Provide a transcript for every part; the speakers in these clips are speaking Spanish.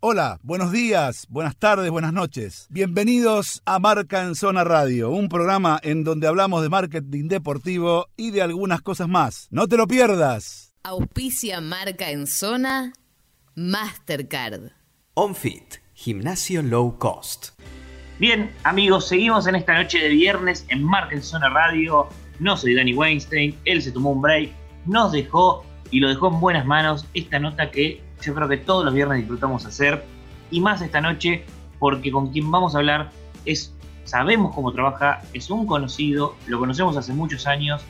Hola, buenos días, buenas tardes, buenas noches. Bienvenidos a Marca en Zona Radio, un programa en donde hablamos de marketing deportivo y de algunas cosas más. No te lo pierdas. Auspicia Marca en Zona Mastercard. OnFit, gimnasio low cost. Bien, amigos, seguimos en esta noche de viernes en Marca en Zona Radio. No soy Danny Weinstein, él se tomó un break, nos dejó y lo dejó en buenas manos esta nota que yo creo que todos los viernes disfrutamos hacer y más esta noche porque con quien vamos a hablar es sabemos cómo trabaja, es un conocido, lo conocemos hace muchos años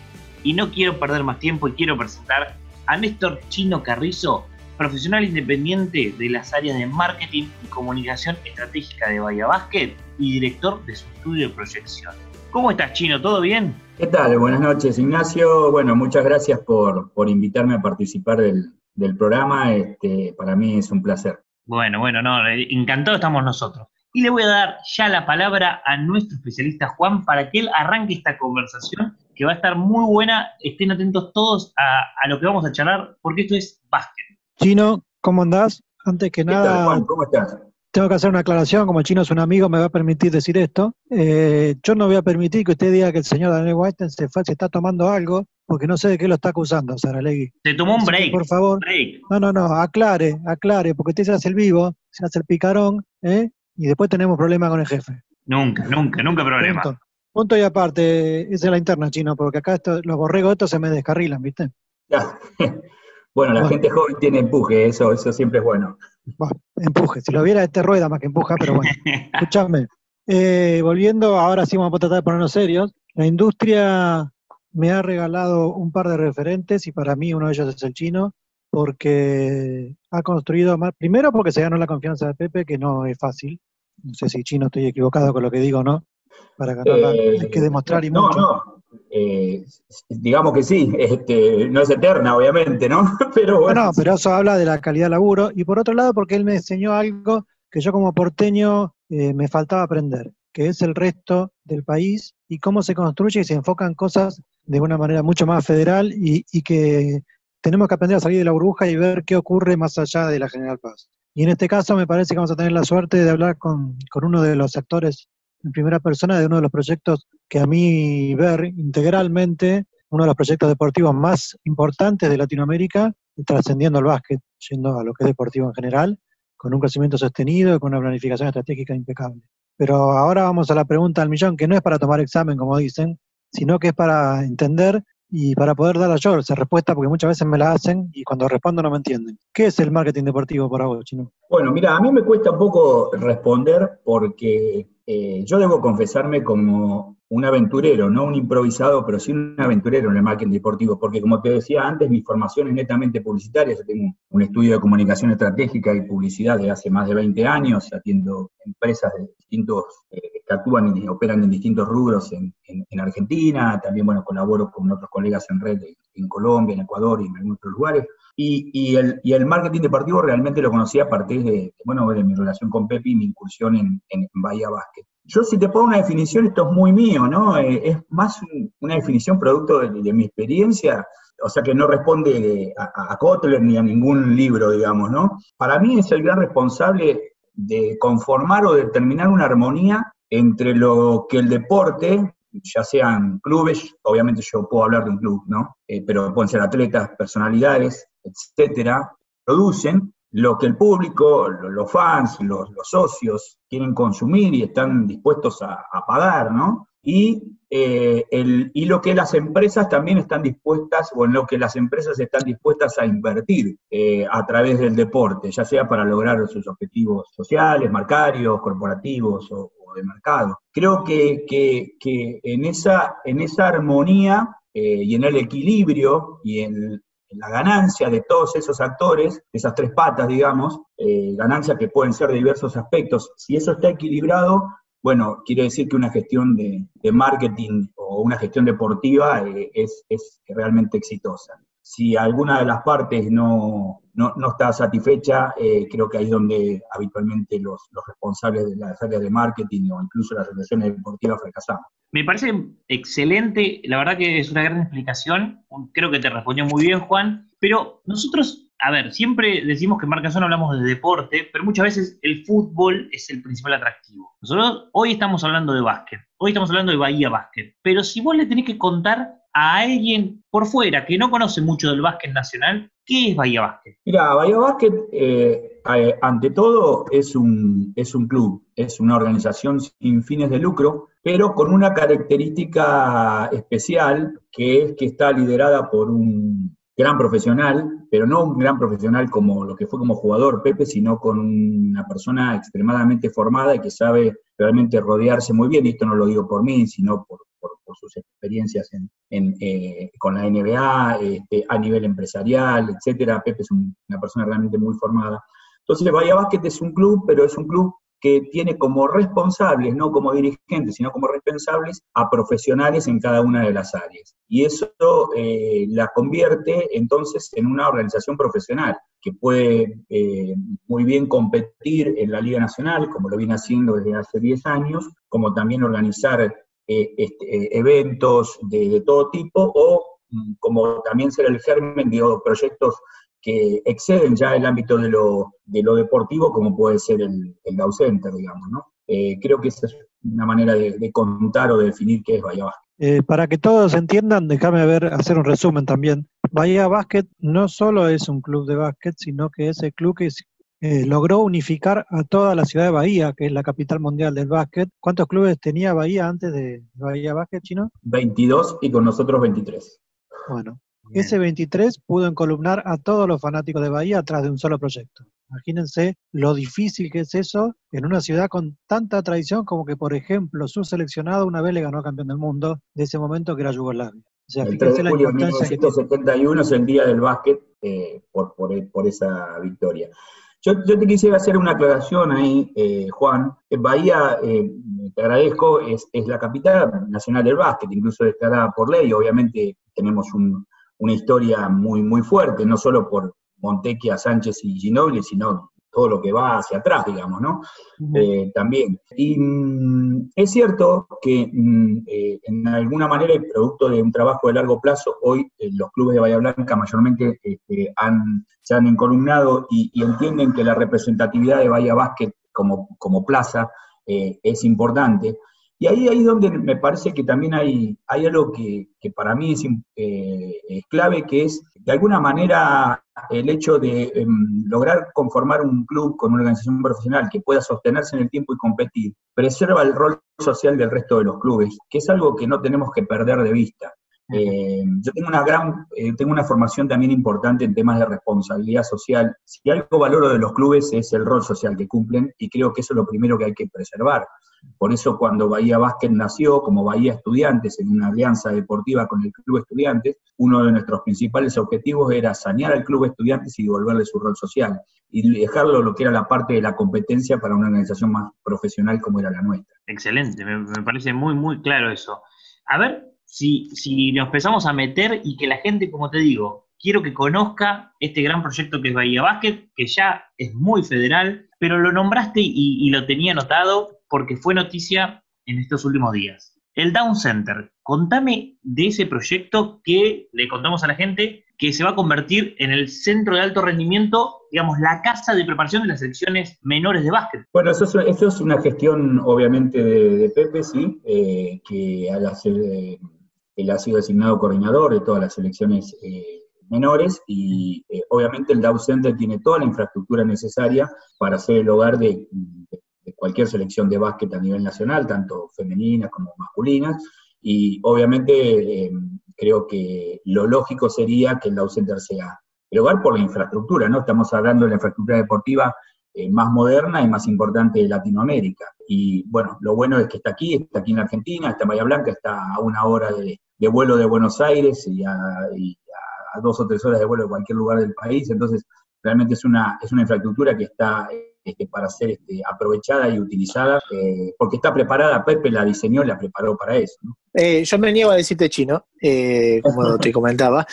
y no quiero perder más tiempo y quiero presentar a Néstor Chino Carrizo, profesional independiente de las áreas de marketing y comunicación estratégica de Bahía Basket y director de su estudio de proyección. ¿Cómo estás, Chino? ¿Todo bien? ¿Qué tal? Buenas noches, Ignacio. Bueno, muchas gracias por, por invitarme a participar del, del programa. Este, para mí es un placer. Bueno, bueno, no, eh, encantado estamos nosotros. Y le voy a dar ya la palabra a nuestro especialista Juan para que él arranque esta conversación que va a estar muy buena. Estén atentos todos a, lo que vamos a charlar porque esto es básquet. Chino, ¿cómo andás? Antes que nada, Juan? ¿Cómo estás? Tengo que hacer una aclaración, como el chino es un amigo, me va a permitir decir esto. Eh, yo no voy a permitir que usted diga que el señor Daniel Weinstein se, se está tomando algo porque no sé de qué lo está acusando, Saralegui. Se tomó un break. por favor. No, no, no, aclare, aclare, porque usted se hace el vivo, se hace el picarón, ¿eh? y después tenemos problemas con el jefe. Nunca, nunca, nunca problema. Punto, y aparte, esa es la interna, chino, porque acá los borregos estos se me descarrilan, ¿viste? Ya. bueno, la gente joven tiene empuje, eso, eso siempre es bueno. empuje, si lo viera este rueda más que empuja, pero bueno. Escúchame. Eh, volviendo, ahora sí vamos a tratar de ponernos serios. La industria me ha regalado un par de referentes y para mí uno de ellos es el chino, porque ha construido más, primero porque se ganó la confianza de Pepe, que no es fácil, no sé si chino estoy equivocado con lo que digo o no, para ganarla eh, hay que demostrar y mucho. No, eh, digamos que sí, este, no es eterna obviamente, ¿no? pero bueno. No, pero eso habla de la calidad de laburo y por otro lado porque él me enseñó algo que yo como porteño eh, me faltaba aprender, que es el resto del país y cómo se construye y se enfocan cosas de una manera mucho más federal y, que tenemos que aprender a salir de la burbuja y ver qué ocurre más allá de la General Paz. Y en este caso me parece que vamos a tener la suerte de hablar con, uno de los actores en primera persona de uno de los proyectos que a mí ver integralmente, uno de los proyectos deportivos más importantes de Latinoamérica, trascendiendo el básquet, yendo a lo que es deportivo en general, con un crecimiento sostenido y con una planificación estratégica impecable. Pero ahora vamos a la pregunta al millón, que no es para tomar examen, como dicen, sino que es para entender y para poder dar a yo esa respuesta, porque muchas veces me la hacen y cuando respondo no me entienden. ¿Qué es el marketing deportivo para vos, Chino? Bueno, mira, a mí me cuesta un poco responder porque eh, yo debo confesarme como un aventurero, no un improvisado, pero sí un aventurero en el marketing deportivo, porque como te decía antes, mi formación es netamente publicitaria, yo tengo un estudio de comunicación estratégica y publicidad de hace más de 20 años, atiendo empresas de distintos, eh, que actúan y operan en distintos rubros en, Argentina, también bueno, colaboro con otros colegas en red en Colombia, en Ecuador y en algunos otros lugares. Y, el, marketing deportivo realmente lo conocí a partir de, bueno, de mi relación con Pepe y mi incursión en, en Bahía Basket. Yo si te pongo una definición, esto es muy mío, ¿no? Eh, es más una definición producto de, mi experiencia, o sea que no responde a, a, Kotler ni a ningún libro, digamos, ¿no? Para mí es el gran responsable de conformar o determinar una armonía entre lo que el deporte, ya sean clubes, obviamente yo puedo hablar de un club, ¿no? Eh, pero pueden ser atletas, personalidades, etcétera, producen lo que el público, los fans, los, socios quieren consumir y están dispuestos a, pagar, ¿no? Y, eh, y lo que las empresas también están dispuestas, o en lo que las empresas están dispuestas a invertir eh, a través del deporte, ya sea para lograr sus objetivos sociales, marcarios, corporativos o, de mercado. Creo que, que, en, esa, en esa armonía eh, y en el equilibrio y en, la ganancia de todos esos actores, esas tres patas, digamos, eh, ganancias que pueden ser de diversos aspectos, si eso está equilibrado, bueno, quiere decir que una gestión de, marketing o una gestión deportiva eh, es, es realmente exitosa si alguna de las partes no, está satisfecha, eh, creo que ahí es donde habitualmente los, responsables de las áreas de marketing o incluso las relaciones deportivas fracasamos. Me parece excelente, la verdad que es una gran explicación, creo que te respondió muy bien Juan, pero nosotros a ver, siempre decimos que en Marca Zona hablamos de deporte, pero muchas veces el fútbol es el principal atractivo. Nosotros hoy estamos hablando de básquet, hoy estamos hablando de Bahía Básquet, pero si vos le tenés que contar a alguien por fuera que no conoce mucho del básquet nacional, ¿qué es Bahía Básquet? Mira, Bahía Básquet, eh, eh, ante todo, es un, es un club, es una organización sin fines de lucro, pero con una característica especial, que es que está liderada por un gran profesional, pero no un gran profesional como lo que fue como jugador Pepe, sino con una persona extremadamente formada y que sabe realmente rodearse muy bien, y esto no lo digo por mí, sino por, sus experiencias en, eh, con la NBA, este, a nivel empresarial, etcétera. Pepe es una persona realmente muy formada. Entonces, Bahía Básquet es un club, pero es un club que tiene como responsables, no como dirigentes, sino como responsables a profesionales en cada una de las áreas. Y eso eh, la convierte entonces en una organización profesional que puede eh, muy bien competir en la Liga Nacional, como lo viene haciendo desde hace 10 años, como también organizar eh, este, eventos de, de, todo tipo o mm, como también ser el germen de proyectos que exceden ya el ámbito de lo, de lo deportivo, como puede ser el, el Center, digamos, ¿no? Eh, creo que esa es una manera de, contar o de definir qué es Bahía Basket. Eh, para que todos entiendan, déjame ver, hacer un resumen también. Bahía Basket no solo es un club de básquet, sino que es el club que eh, logró unificar a toda la ciudad de Bahía, que es la capital mundial del básquet. ¿Cuántos clubes tenía Bahía antes de Bahía Basket, Chino? 22 y con nosotros 23. Bueno, ese 23 pudo encolumnar a todos los fanáticos de Bahía atrás de un solo proyecto. Imagínense lo difícil que es eso en una ciudad con tanta tradición como que, por ejemplo, su seleccionado una vez le ganó campeón del mundo de ese momento que era Yugoslavia. O sea, el 3 de julio de 1971 es el día del básquet eh, por, por, esa victoria. Yo, te quisiera hacer una aclaración ahí, eh, Juan. Bahía, eh, te agradezco, es, es, la capital nacional del básquet, incluso declarada por ley. Obviamente tenemos un, una historia muy, muy fuerte, no solo por Montequia, Sánchez y Ginobili, sino todo lo que va hacia atrás, digamos, ¿no? Eh, también. Y mm, es cierto que mm, eh, en alguna manera, el producto de un trabajo de largo plazo, hoy eh, los clubes de Bahía Blanca mayormente este, han, se han encolumnado y, entienden que la representatividad de Bahía Básquet como, como plaza es importante. Y ahí, ahí es donde me parece que también hay, hay algo que, para mí eh, es, clave, que es de alguna manera el hecho de em, lograr conformar un club con una organización profesional que pueda sostenerse en el tiempo y competir, preserva el rol social del resto de los clubes, que es algo que no tenemos que perder de vista. Eh, yo tengo una gran, eh, tengo una formación también importante en temas de responsabilidad social. Si algo valoro de los clubes es el rol social que cumplen y creo que eso es lo primero que hay que preservar. Por eso cuando Bahía Básquet nació como Bahía Estudiantes en una alianza deportiva con el Club Estudiantes, uno de nuestros principales objetivos era sanear al Club Estudiantes y devolverle su rol social y dejarlo lo que era la parte de la competencia para una organización más profesional como era la nuestra. Excelente, me, me parece muy, muy claro eso. A ver, si, nos empezamos a meter y que la gente, como te digo, quiero que conozca este gran proyecto que es Bahía Basket, que ya es muy federal, pero lo nombraste y, lo tenía anotado porque fue noticia en estos últimos días. El Down Center, contame de ese proyecto que le contamos a la gente que se va a convertir en el centro de alto rendimiento, digamos, la casa de preparación de las selecciones menores de básquet. Bueno, eso es, una gestión obviamente de, Pepe, sí, eh, que a la, él ha sido designado coordinador de todas las selecciones eh, menores y eh, obviamente el Dow Center tiene toda la infraestructura necesaria para ser el hogar de, cualquier selección de básquet a nivel nacional, tanto femeninas como masculinas, y obviamente eh, creo que lo lógico sería que el Dow Center sea el hogar por la infraestructura, ¿no? Estamos hablando de la infraestructura deportiva más moderna y más importante de Latinoamérica. Y bueno, lo bueno es que está aquí, está aquí en Argentina, está en Bahía Blanca, está a una hora de, de vuelo de Buenos Aires y a, dos o tres horas de vuelo de cualquier lugar del país, entonces realmente es una, es una infraestructura que está este, para ser este, aprovechada y utilizada, eh, porque está preparada, Pepe la diseñó y la preparó para eso. Eh, yo me niego a decirte chino, eh, como te comentaba.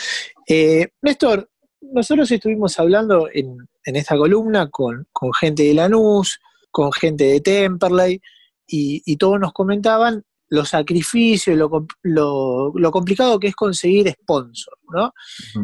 Néstor, nosotros estuvimos hablando en, esta columna con, gente de Lanús, con gente de Temperley, y, y todos nos comentaban los sacrificios, lo, lo, complicado que es conseguir sponsor, ¿no?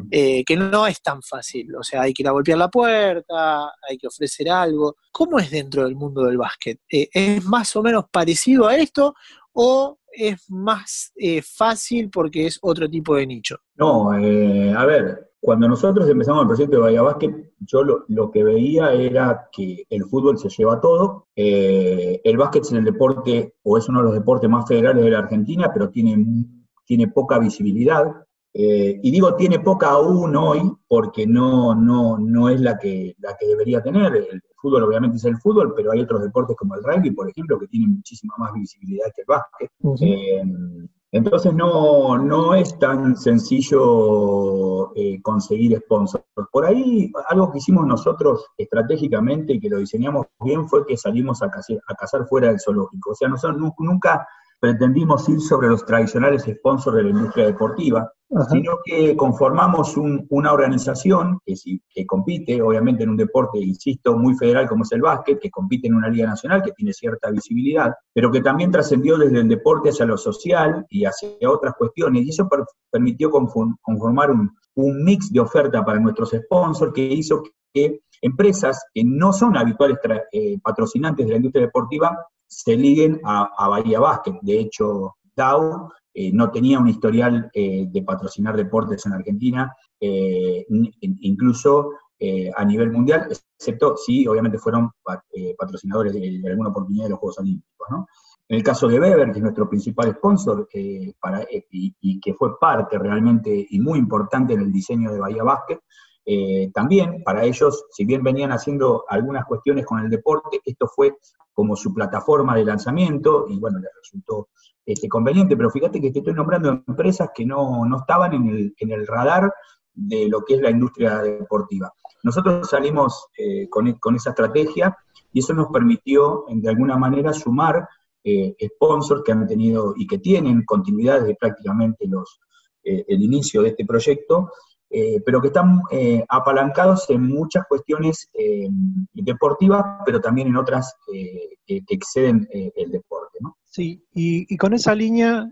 Eh, que no es tan fácil. O sea, hay que ir a golpear la puerta, hay que ofrecer algo. ¿Cómo es dentro del mundo del básquet? Eh, ¿Es más o menos parecido a esto o es más eh, fácil porque es otro tipo de nicho? No, a ver, cuando nosotros empezamos el proyecto de Bahía Básquet, yo lo, que veía era que el fútbol se lleva todo. Eh, el básquet es el deporte, o es uno de los deportes más federales de la Argentina, pero tiene, tiene poca visibilidad. Eh, y digo tiene poca aún hoy, porque no, no, no es la que, la que debería tener. El fútbol obviamente es el fútbol, pero hay otros deportes como el rugby, por ejemplo, que tienen muchísima más visibilidad que el básquet. Entonces no, no es tan sencillo eh, conseguir sponsors. Por ahí algo que hicimos nosotros estratégicamente y que lo diseñamos bien fue que salimos a, a cazar fuera del zoológico. O sea, nosotros nunca pretendimos ir sobre los tradicionales sponsors de la industria deportiva, sino que conformamos una organización que, que compite, obviamente, en un deporte, insisto, muy federal como es el básquet, que compite en una liga nacional que tiene cierta visibilidad, pero que también trascendió desde el deporte hacia lo social y hacia otras cuestiones, y eso permitió conformar un, mix de oferta para nuestros sponsors que hizo que empresas que no son habituales eh, patrocinantes de la industria deportiva se liguen a, Bahía Básquet. De hecho, Dow eh, no tenía un historial eh, de patrocinar deportes en Argentina, eh, incluso a nivel mundial, excepto si obviamente fueron patrocinadores de, alguna oportunidad de los Juegos Olímpicos. En el caso de Weber, que es nuestro principal sponsor y, y, que fue parte realmente y muy importante en el diseño de Bahía Básquet, eh, también para ellos, si bien venían haciendo algunas cuestiones con el deporte, esto fue como su plataforma de lanzamiento y bueno, les resultó este, conveniente, pero fíjate que te estoy nombrando empresas que no, estaban en el, radar de lo que es la industria deportiva. Nosotros salimos eh, con, con, esa estrategia y eso nos permitió, de alguna manera, sumar eh, sponsors que han tenido y que tienen continuidad desde prácticamente los, el inicio de este proyecto eh, pero que están eh, apalancados en muchas cuestiones eh, deportivas, pero también en otras que, exceden el deporte. ¿no? Sí, y, con esa línea,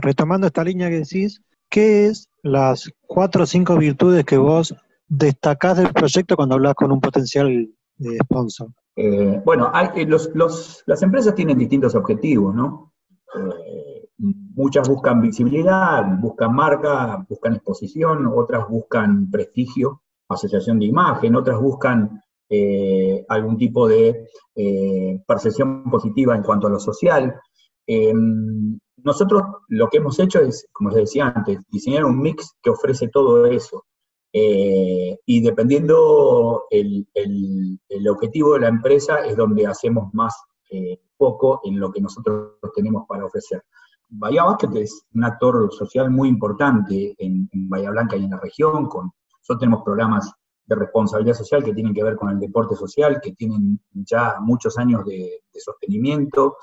retomando esta línea que decís, ¿qué es las cuatro o cinco virtudes que vos destacás del proyecto cuando hablas con un potencial sponsor? bueno, las empresas tienen distintos objetivos, ¿no? Muchas buscan visibilidad, buscan marca, buscan exposición, otras buscan prestigio, asociación de imagen, otras buscan eh, algún tipo de eh, percepción positiva en cuanto a lo social. Em, nosotros lo que hemos hecho es, como les decía antes, diseñar un mix que ofrece todo eso. Eh, y dependiendo el, el, objetivo de la empresa es donde hacemos más poco en lo que nosotros tenemos para ofrecer. Bahía Basket es un actor social muy importante en, Bahía Blanca y en la región. Con, nosotros tenemos programas de responsabilidad social que tienen que ver con el deporte social, que tienen ya muchos años de, sostenimiento.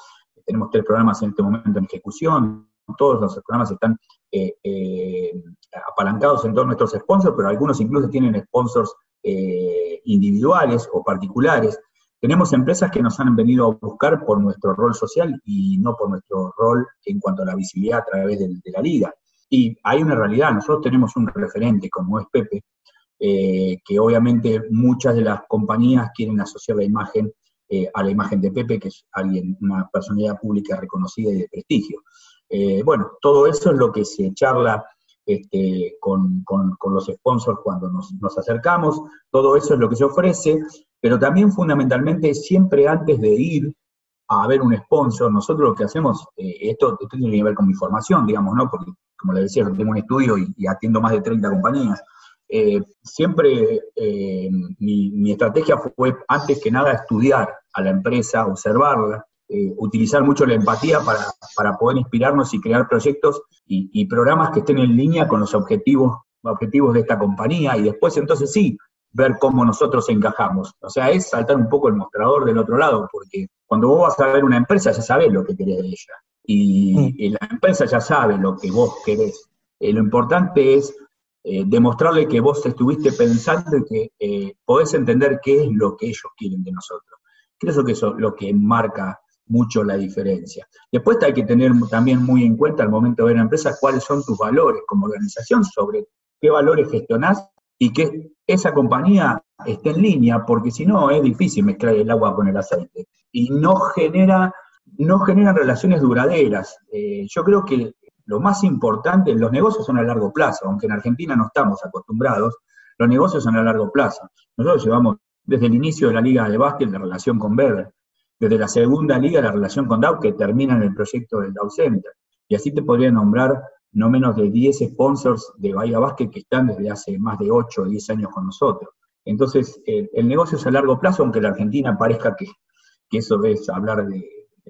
Tenemos tres programas en este momento en ejecución. Todos los programas están eh, eh, apalancados en todos nuestros sponsors, pero algunos incluso tienen sponsors eh, individuales o particulares. Tenemos empresas que nos han venido a buscar por nuestro rol social y no por nuestro rol en cuanto a la visibilidad a través de, la liga. Y hay una realidad, nosotros tenemos un referente como es Pepe, eh, que obviamente muchas de las compañías quieren asociar la imagen eh, a la imagen de Pepe, que es alguien, una personalidad pública reconocida y de prestigio. Eh, bueno, todo eso es lo que se charla este, con, los sponsors cuando nos, nos, acercamos, todo eso es lo que se ofrece, pero también fundamentalmente siempre antes de ir a ver un sponsor, nosotros lo que hacemos, eh, esto, tiene que ver con mi formación, digamos, ¿no? Porque, como le decía, tengo un estudio y, atiendo más de 30 compañías. Eh, siempre eh, mi, estrategia fue, antes que nada, estudiar a la empresa, observarla, utilizar mucho la empatía para, poder inspirarnos y crear proyectos y, y, programas que estén en línea con los objetivos, objetivos de esta compañía. Y después, entonces sí, ver cómo nosotros encajamos. O sea, es saltar un poco el mostrador del otro lado, porque cuando vos vas a ver una empresa ya sabes lo que querés de ella. Y, mm. la empresa ya sabe lo que vos querés. Eh, lo importante es eh, demostrarle que vos estuviste pensando y que eh, podés entender qué es lo que ellos quieren de nosotros. Creo que eso es lo que marca mucho la diferencia. Después hay que tener también muy en cuenta al momento de ver la empresa cuáles son tus valores como organización, sobre qué valores gestionás y que esa compañía esté en línea, porque si no es difícil mezclar el agua con el aceite y no genera no generan relaciones duraderas. Eh, yo creo que lo más importante, los negocios son a largo plazo, aunque en Argentina no estamos acostumbrados, los negocios son a largo plazo. Nosotros llevamos desde el inicio de la Liga de Básquet la relación con Verde, desde la segunda liga la relación con Dow, que termina en el proyecto del Dow Center. Y así te podría nombrar no menos de 10 sponsors de Bahía Básquet que están desde hace más de 8 o 10 años con nosotros. Entonces, el negocio es a largo plazo, aunque la Argentina parezca que, que eso es hablar de,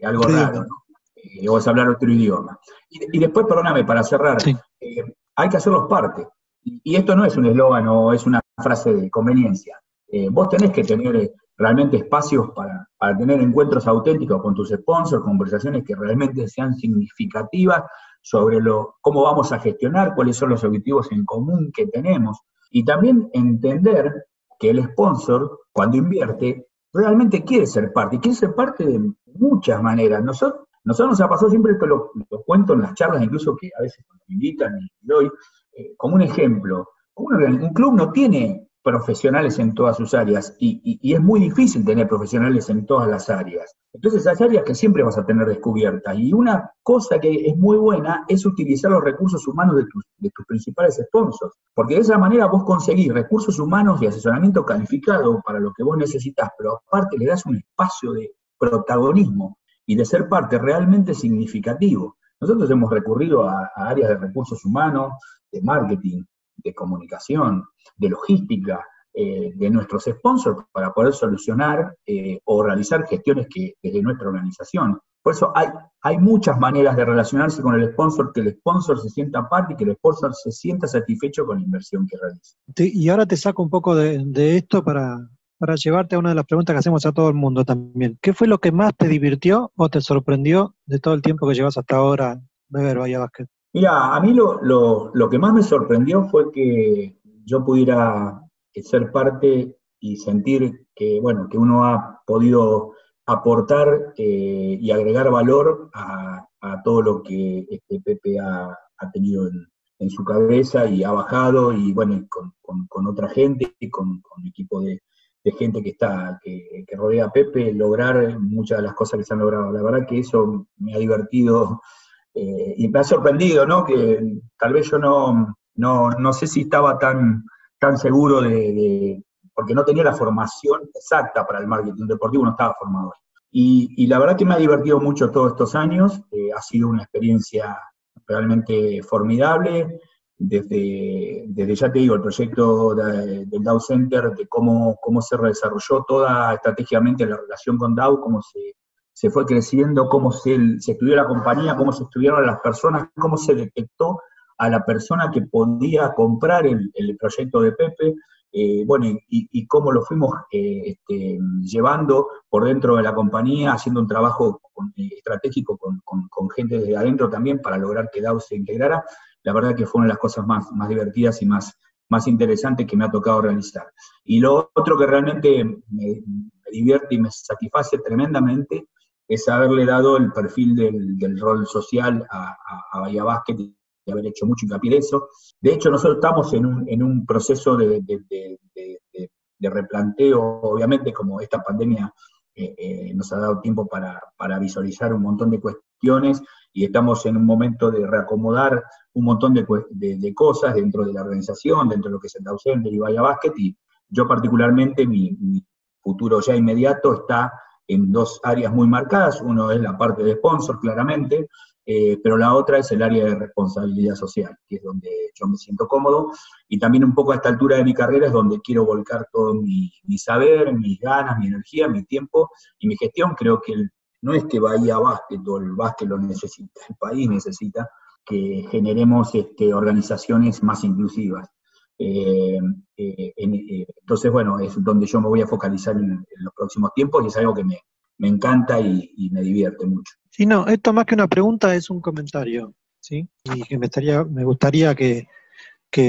algo raro, ¿no? Eh, o es hablar otro idioma. Y, después, perdóname, para cerrar, eh, hay que hacerlos parte. Y, esto no es un eslogan o es una frase de conveniencia. Eh, vos tenés que tener realmente espacios para, tener encuentros auténticos con tus sponsors, conversaciones que realmente sean significativas sobre lo, cómo vamos a gestionar, cuáles son los objetivos en común que tenemos. Y también entender que el sponsor, cuando invierte, realmente quiere ser parte, y quiere ser parte de muchas maneras. Nosotros, nosotros nos ha pasado siempre, esto lo, cuento en las charlas, incluso que a veces me invitan y doy, eh, como un ejemplo, un, club no tiene profesionales en todas sus áreas y, es muy difícil tener profesionales en todas las áreas. Entonces hay áreas que siempre vas a tener descubiertas y una cosa que es muy buena es utilizar los recursos humanos de tus, de tus principales sponsors, porque de esa manera vos conseguís recursos humanos y asesoramiento calificado para lo que vos necesitas, pero aparte le das un espacio de protagonismo y de ser parte realmente significativo. Nosotros hemos recurrido a áreas de recursos humanos, de marketing, de comunicación, de logística, eh, de nuestros sponsors para poder solucionar eh, o realizar gestiones que desde nuestra organización. Por eso hay, hay muchas maneras de relacionarse con el sponsor, que el sponsor se sienta parte y que el sponsor se sienta satisfecho con la inversión que realiza. y ahora te saco un poco de, esto para, para llevarte a una de las preguntas que hacemos a todo el mundo también. ¿Qué fue lo que más te divirtió o te sorprendió de todo el tiempo que llevas hasta ahora Beber Bahía Basket? Mira, a mí lo, que más me sorprendió fue que yo pudiera ser parte y sentir que, bueno, que uno ha podido aportar eh, y agregar valor a, todo lo que este Pepe ha, tenido en, su cabeza y ha bajado y bueno, con, otra gente y con, un equipo de, gente que está, que, que, rodea a Pepe, lograr muchas de las cosas que se han logrado. La verdad que eso me ha divertido eh, y me ha sorprendido, ¿no? Que tal vez yo no, no, sé si estaba tan, tan seguro de, porque no tenía la formación exacta para el marketing deportivo, no estaba formado. Y, y la verdad que me ha divertido mucho todos estos años, eh, ha sido una experiencia realmente formidable, desde, desde ya te digo, el proyecto del Dow Center, de cómo, cómo se desarrolló toda estratégicamente la relación con Dow, cómo se se fue creciendo, cómo se, estudió la compañía, cómo se estudiaron las personas, cómo se detectó a la persona que podía comprar el, proyecto de Pepe, eh, bueno, y, cómo lo fuimos eh, este, llevando por dentro de la compañía, haciendo un trabajo eh, estratégico con, gente de adentro también para lograr que DAO se integrara. La verdad que fue una de las cosas más, más divertidas y más, más interesantes que me ha tocado realizar. Y lo otro que realmente me divierte y me satisface tremendamente es haberle dado el perfil del, rol social a, Bahía Basket y haber hecho mucho hincapié en eso. De hecho, nosotros estamos en un, en un proceso de, replanteo, obviamente, como esta pandemia eh, eh, nos ha dado tiempo para, visualizar un montón de cuestiones y estamos en un momento de reacomodar un montón de, cosas dentro de la organización, dentro de lo que es el Center y Bahía Basket, y yo particularmente, mi futuro ya inmediato está en dos áreas muy marcadas. Uno es la parte de sponsor, claramente, eh, pero la otra es el área de responsabilidad social, que es donde yo me siento cómodo. Y también un poco a esta altura de mi carrera es donde quiero volcar todo mi, saber, mis ganas, mi energía, mi tiempo y mi gestión. Creo que no es que Bahía Básquet o el básquet lo necesita, el país necesita que generemos este, organizaciones más inclusivas. Eh, eh, eh, entonces, bueno, es donde yo me voy a focalizar en, los próximos tiempos y es algo que me, encanta y, me divierte mucho. Sí, no, esto más que una pregunta es un comentario, ¿sí? Y que me, estaría, me gustaría que,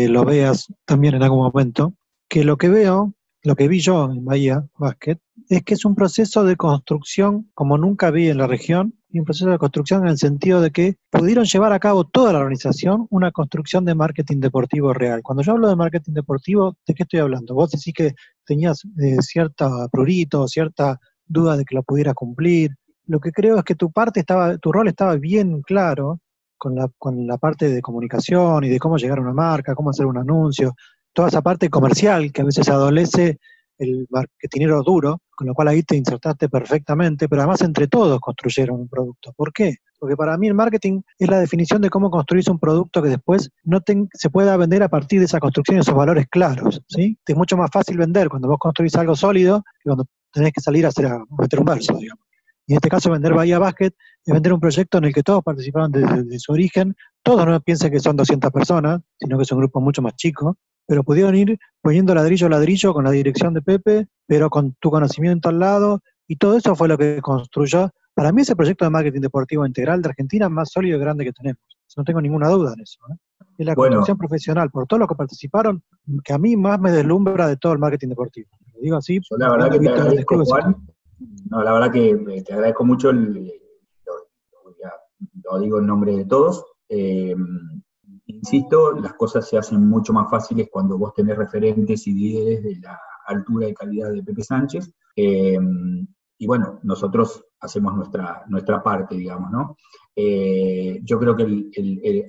lo veas también en algún momento, que lo que veo, lo que vi yo en Bahía Basket, es que es un proceso de construcción como nunca vi en la región, y un proceso de construcción en el sentido de que pudieron llevar a cabo toda la organización una construcción de marketing deportivo real. Cuando yo hablo de marketing deportivo, ¿de qué estoy hablando? Vos decís que tenías eh, cierta prurito, cierta duda de que lo pudieras cumplir. Lo que creo es que tu parte estaba, tu rol estaba bien claro con la, con la parte de comunicación y de cómo llegar a una marca, cómo hacer un anuncio, toda esa parte comercial que a veces adolece el marketinero duro, con lo cual ahí te insertaste perfectamente, pero además entre todos construyeron un producto. ¿Por qué? Porque para mí el marketing es la definición de cómo construís un producto que después no se pueda vender a partir de esa construcción y esos valores claros. ¿sí? Es mucho más fácil vender cuando vos construís algo sólido que cuando tenés que salir a, hacer, a meter un verso, digamos. Y en este caso, vender Bahía Basket es vender un proyecto en el que todos participaron desde, su origen. Todos no piensen que son 200 personas, sino que es un grupo mucho más chico pero pudieron ir poniendo ladrillo a ladrillo con la dirección de Pepe, pero con tu conocimiento al lado, y todo eso fue lo que construyó, para mí, ese proyecto de marketing deportivo integral de Argentina más sólido y grande que tenemos. No tengo ninguna duda en eso. ¿eh? Es la construcción profesional, por todos los que participaron, que a mí más me deslumbra de todo el marketing deportivo. Lo digo así. la verdad que te agradezco, Juan. No, la verdad que eh, te agradezco mucho, el, lo, digo en nombre de todos. Eh, insisto, las cosas se hacen mucho más fáciles cuando vos tenés referentes y líderes de la altura y calidad de Pepe Sánchez. Eh, y bueno, nosotros hacemos nuestra, nuestra parte, digamos, ¿no? Eh, yo creo que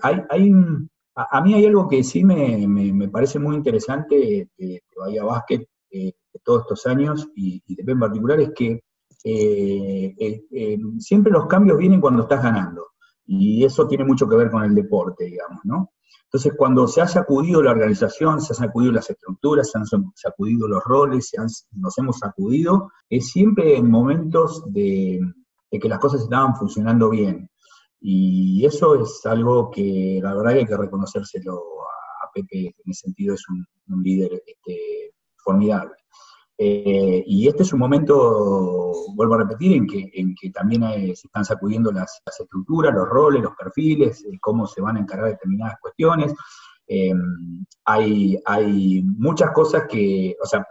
hay, hay a, mí hay algo que sí me, parece muy interesante de, Bahía Basket de todos estos años y, de Pepe en particular, es que eh, siempre los cambios vienen cuando estás ganando. Y eso tiene mucho que ver con el deporte, digamos, ¿no? Entonces, cuando se ha sacudido la organización, se han sacudido las estructuras, se han sacudido los roles, nos hemos sacudido, es siempre en momentos de, que las cosas estaban funcionando bien. Y eso es algo que la verdad que hay que reconocérselo a, Pepe, en ese sentido es un, líder este, formidable. Eh, y este es un momento, vuelvo a repetir, en que, en que también se están sacudiendo las, estructuras, los roles, los perfiles, eh, cómo se van a encargar determinadas cuestiones. Eh, hay, hay muchas cosas que, o sea,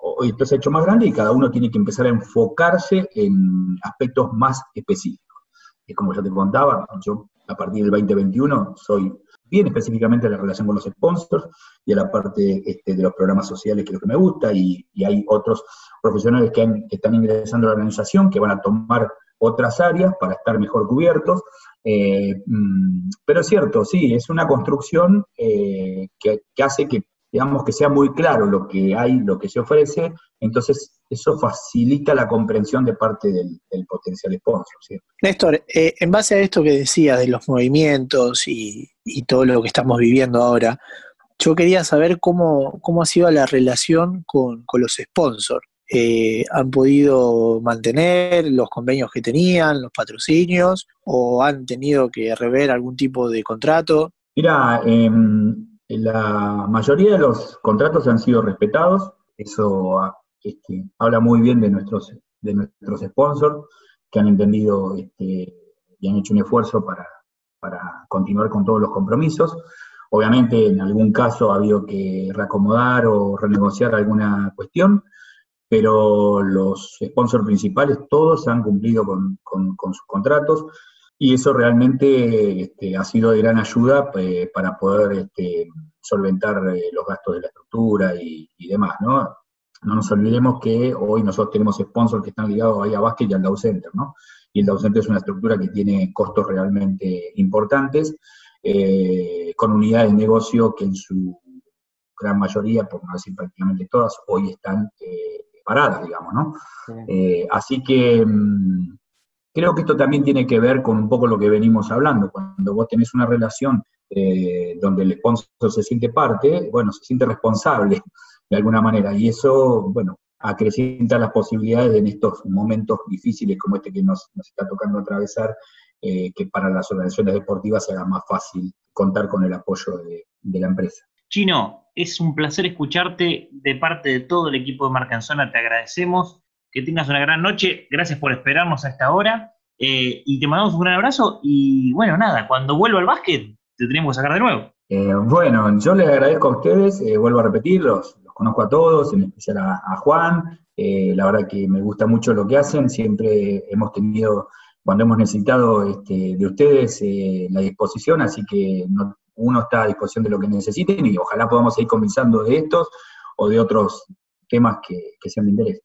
hoy esto se ha hecho más grande y cada uno tiene que empezar a enfocarse en aspectos más específicos. Es como ya te contaba, yo a partir del 2021 soy bien específicamente a la relación con los sponsors y a la parte este, de los programas sociales, que es lo que me gusta, y, hay otros profesionales que, están ingresando a la organización que van a tomar otras áreas para estar mejor cubiertos. Eh, mm, pero es cierto, sí, es una construcción eh, que, hace que, digamos, que sea muy claro lo que hay, lo que se ofrece, entonces eso facilita la comprensión de parte del, potencial sponsor. Néstor, eh, en base a esto que decías de los movimientos y, todo lo que estamos viviendo ahora, yo quería saber cómo, cómo ha sido la relación con, los sponsors. Eh, ¿Han podido mantener los convenios que tenían, los patrocinios, o han tenido que rever algún tipo de contrato? Mira, em, la mayoría de los contratos han sido respetados, eso este, habla muy bien de nuestros, de nuestros sponsors, que han entendido este, y han hecho un esfuerzo para, continuar con todos los compromisos. Obviamente, en algún caso ha habido que reacomodar o renegociar alguna cuestión, pero los sponsors principales todos han cumplido con, sus contratos y eso realmente este, ha sido de gran ayuda eh, para poder solventar eh, los gastos de la estructura y, y demás, ¿no? No nos olvidemos que hoy nosotros tenemos sponsors que están ligados ahí a Basket y al Dow Center, ¿no? Y el Dow Center es una estructura que tiene costos realmente importantes, eh, con unidades de negocio que en su gran mayoría, por no decir prácticamente todas, hoy están paradas, digamos, ¿no? Así que mm, creo que esto también tiene que ver con un poco lo que venimos hablando. Cuando vos tenés una relación donde el sponsor se siente parte, bueno, se siente responsable de alguna manera. Y eso, bueno, acrecienta las posibilidades en estos momentos difíciles como este que nos, está tocando atravesar, eh, que para las organizaciones deportivas sea más fácil contar con el apoyo de, la empresa. Chino, es un placer escucharte de parte de todo el equipo de Marcanzona, te agradecemos, que tengas una gran noche, gracias por esperarnos a esta hora. Eh, y te mandamos un gran abrazo. Y bueno, nada, cuando vuelva al básquet te tenemos que sacar de nuevo. Eh, bueno, yo les agradezco a ustedes, vuelvo a repetir, los, conozco a todos, en especial a, Juan, eh, la verdad que me gusta mucho lo que hacen, siempre hemos tenido, cuando hemos necesitado este, de ustedes, eh, la disposición, así que uno está a disposición de lo que necesiten y ojalá podamos seguir conversando de estos o de otros temas que, sean de interés.